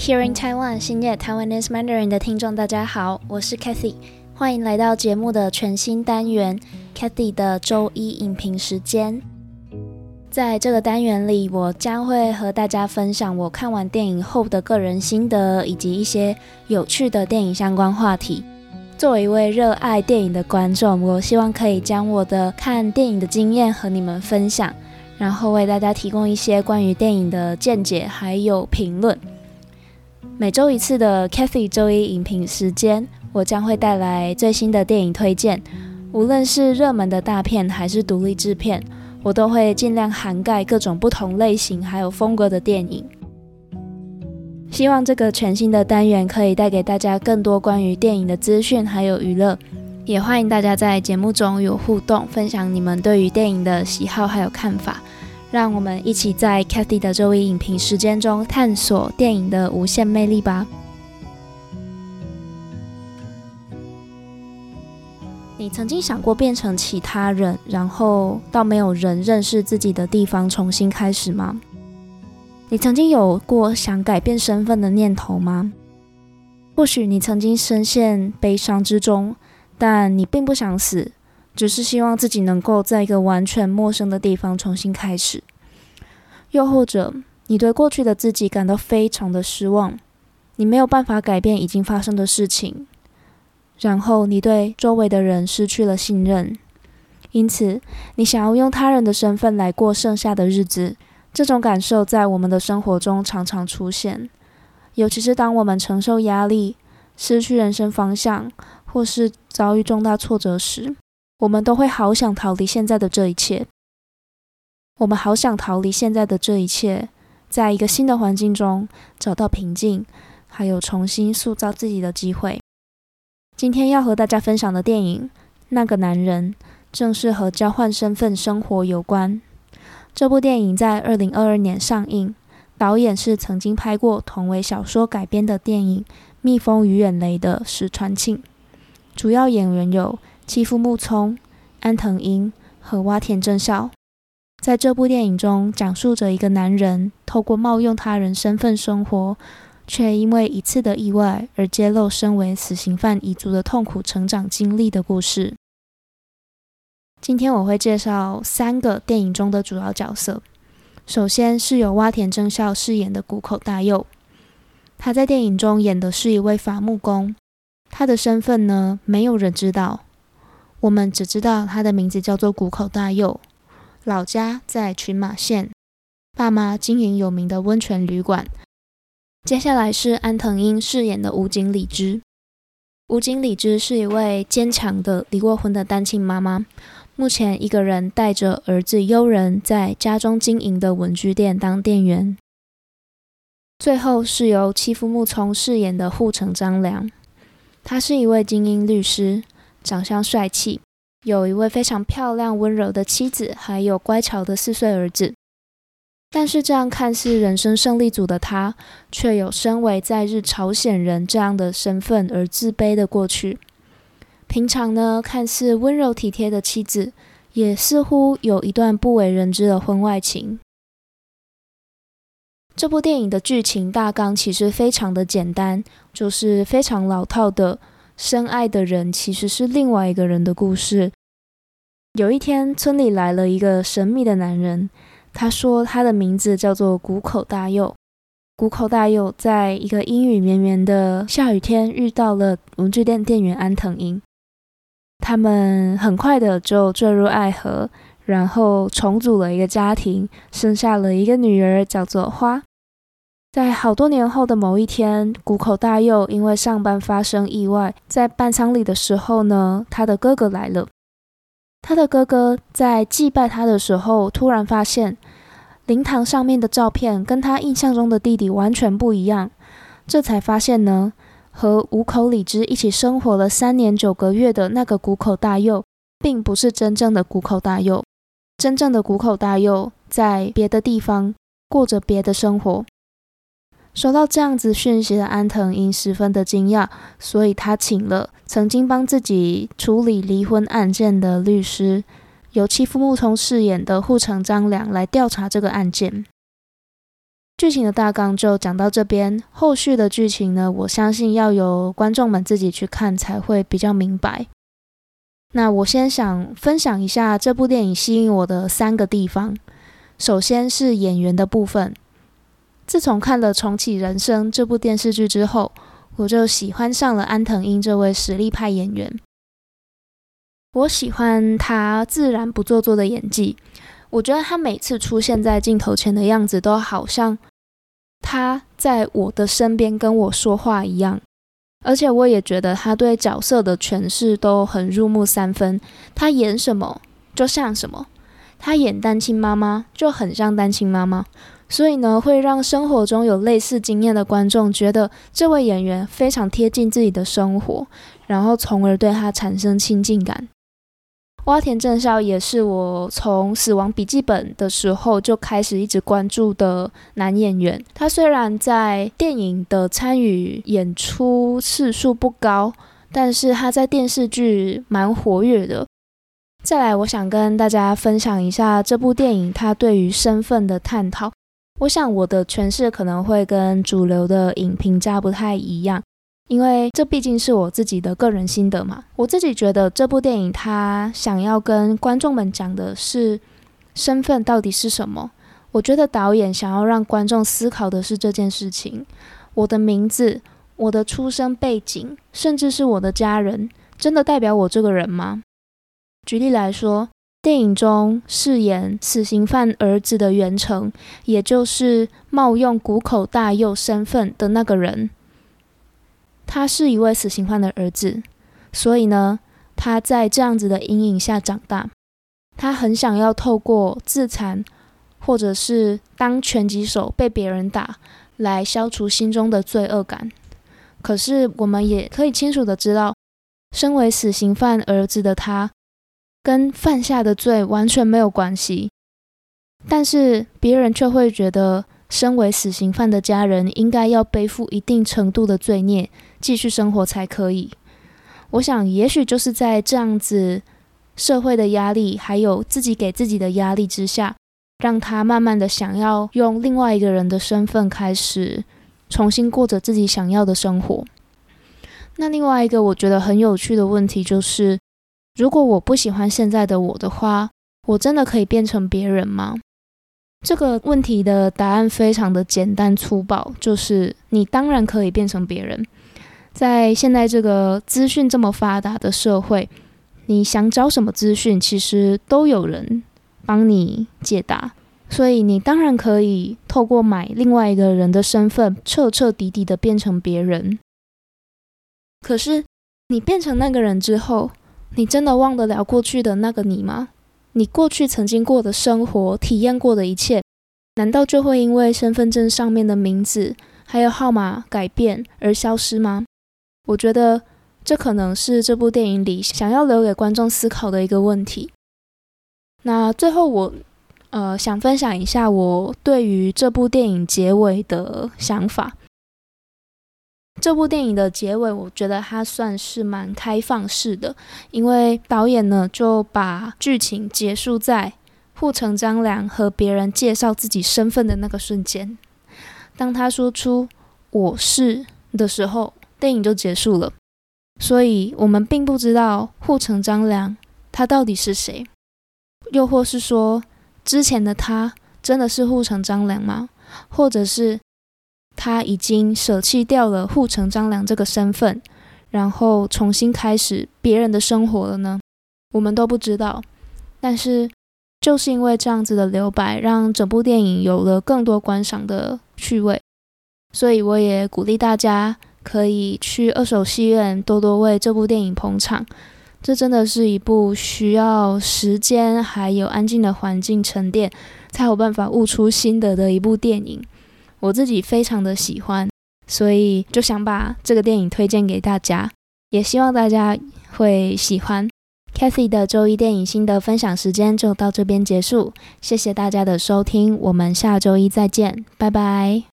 Hearing Taiwan，新业 Taiwanese Mandarin 的听众，大家好，我是 Kathy，欢迎来到节目的全新单元 Kathy 的周一影评时间。在这个单元里，我将会和大家分享我看完电影后的个人心得，以及一些有趣的电影相关话题。作为一位热爱电影的观众，我希望可以将我的看电影的经验和你们分享，然后为大家提供一些关于电影的见解还有评论。每周一次的 Kathy 周一影评时间，我将会带来最新的电影推荐，无论是热门的大片还是独立制片，我都会尽量涵盖各种不同类型还有风格的电影。希望这个全新的单元可以带给大家更多关于电影的资讯，还有娱乐。也欢迎大家在节目中有互动，分享你们对于电影的喜好还有看法。让我们一起在 Cathy 的这位影评时间中探索电影的无限魅力吧。你曾经想过变成其他人，然后到没有人认识自己的地方重新开始吗？你曾经有过想改变身份的念头吗？或许你曾经深陷悲伤之中，但你并不想死，只是希望自己能够在一个完全陌生的地方重新开始。又或者，你对过去的自己感到非常的失望，你没有办法改变已经发生的事情，然后你对周围的人失去了信任，因此你想要用他人的身份来过剩下的日子。这种感受在我们的生活中常常出现，尤其是当我们承受压力、失去人生方向，或是遭遇重大挫折时，我们都会好想逃离现在的这一切。我们好想逃离现在的这一切，在一个新的环境中找到平静，还有重新塑造自己的机会。今天要和大家分享的电影《那个男人》，正是和交换身份生活有关。这部电影在二零二二年上映，导演是曾经拍过同为小说改编的电影《蜜蜂与远雷》的石川庆。主要演员有妻夫木聪、安藤英和洼田正孝。在这部电影中，讲述着一个男人透过冒用他人身份生活，却因为一次的意外而揭露身为死刑犯遗族的痛苦成长经历的故事。今天我会介绍三个电影中的主要角色。首先是由洼田正孝饰演的谷口大佑，他在电影中演的是一位伐木工，他的身份呢没有人知道，我们只知道他的名字叫做谷口大佑，老家在群马县，爸妈经营有名的温泉旅馆。接下来是安藤英饰演的武井里之，武井里之是一位坚强的离过婚的单亲妈妈。目前，一个人带着儿子悠人在家中经营的文具店当店员。最后是由妻夫木聪饰演的护城张良，他是一位精英律师，长相帅气，有一位非常漂亮温柔的妻子，还有乖巧的四岁儿子。但是，这样看似人生胜利组的他，却有身为在日朝鲜人这样的身份而自卑的过去。平常呢，看似温柔体贴的妻子，也似乎有一段不为人知的婚外情。这部电影的剧情大纲其实非常的简单，就是非常老套的，深爱的人其实是另外一个人的故事。有一天，村里来了一个神秘的男人，他说他的名字叫做谷口大佑。谷口大佑在一个阴雨绵绵的下雨天，遇到了文具店店员安藤英。他们很快的就坠入爱河，然后重组了一个家庭，生下了一个女儿，叫做花。在好多年后的某一天，谷口大佑因为上班发生意外，在办丧礼的时候呢，他的哥哥来了。他的哥哥在祭拜他的时候，突然发现灵堂上面的照片跟他印象中的弟弟完全不一样，这才发现呢。和五口里之一起生活了三年九个月的那个谷口大佑，并不是真正的谷口大佑。真正的谷口大佑在别的地方过着别的生活。收到这样子讯息的安藤英十分的惊讶，所以他请了曾经帮自己处理离婚案件的律师，由妻夫木聪饰演的护城张良来调查这个案件。剧情的大纲就讲到这边，后续的剧情呢，我相信要由观众们自己去看才会比较明白。那我先想分享一下这部电影吸引我的三个地方。首先是演员的部分。自从看了《重启人生》这部电视剧之后，我就喜欢上了安藤英这位实力派演员。我喜欢他自然不做作的演技，我觉得他每次出现在镜头前的样子，都好像。他在我的身边跟我说话一样，而且我也觉得他对角色的诠释都很入木三分。他演什么就像什么，他演单亲妈妈就很像单亲妈妈，所以呢，会让生活中有类似经验的观众觉得这位演员非常贴近自己的生活，然后从而对他产生亲近感。洼田正孝也是我从《死亡笔记本》的时候就开始一直关注的男演员。他虽然在电影的参与演出次数不高，但是他在电视剧蛮活跃的。再来，我想跟大家分享一下这部电影他对于身份的探讨。我想我的诠释可能会跟主流的影评家不太一样。因为这毕竟是我自己的个人心得嘛，我自己觉得这部电影它想要跟观众们讲的是身份到底是什么。我觉得导演想要让观众思考的是这件事情：我的名字、我的出生背景，甚至是我的家人，真的代表我这个人吗？举例来说，电影中饰演死刑犯儿子的袁成，也就是冒用谷口大佑身份的那个人。他是一位死刑犯的儿子，所以呢，他在这样子的阴影下长大。他很想要透过自残，或者是当拳击手被别人打，来消除心中的罪恶感。可是，我们也可以清楚的知道，身为死刑犯儿子的他，跟犯下的罪完全没有关系。但是，别人却会觉得。身为死刑犯的家人应该要背负一定程度的罪孽，继续生活才可以。我想，也许就是在这样子社会的压力，还有自己给自己的压力之下，让他慢慢的想要用另外一个人的身份开始重新过着自己想要的生活。那另外一个我觉得很有趣的问题就是，如果我不喜欢现在的我的话，我真的可以变成别人吗？这个问题的答案非常的简单粗暴，就是你当然可以变成别人。在现在这个资讯这么发达的社会，你想找什么资讯，其实都有人帮你解答。所以你当然可以透过买另外一个人的身份，彻彻底底的变成别人。可是你变成那个人之后，你真的忘得了过去的那个你吗？你过去曾经过的生活、体验过的一切，难道就会因为身份证上面的名字还有号码改变而消失吗？我觉得这可能是这部电影里想要留给观众思考的一个问题。那最后，我呃想分享一下我对于这部电影结尾的想法。这部电影的结尾，我觉得它算是蛮开放式的，因为导演呢就把剧情结束在护城张良和别人介绍自己身份的那个瞬间。当他说出“我是”的时候，电影就结束了。所以，我们并不知道护城张良他到底是谁，又或是说之前的他真的是护城张良吗？或者是？他已经舍弃掉了护城张良这个身份，然后重新开始别人的生活了呢？我们都不知道。但是就是因为这样子的留白，让整部电影有了更多观赏的趣味。所以我也鼓励大家可以去二手戏院多多为这部电影捧场。这真的是一部需要时间还有安静的环境沉淀，才有办法悟出心得的一部电影。我自己非常的喜欢，所以就想把这个电影推荐给大家，也希望大家会喜欢。Kathy 的周一电影新的分享时间就到这边结束，谢谢大家的收听，我们下周一再见，拜拜。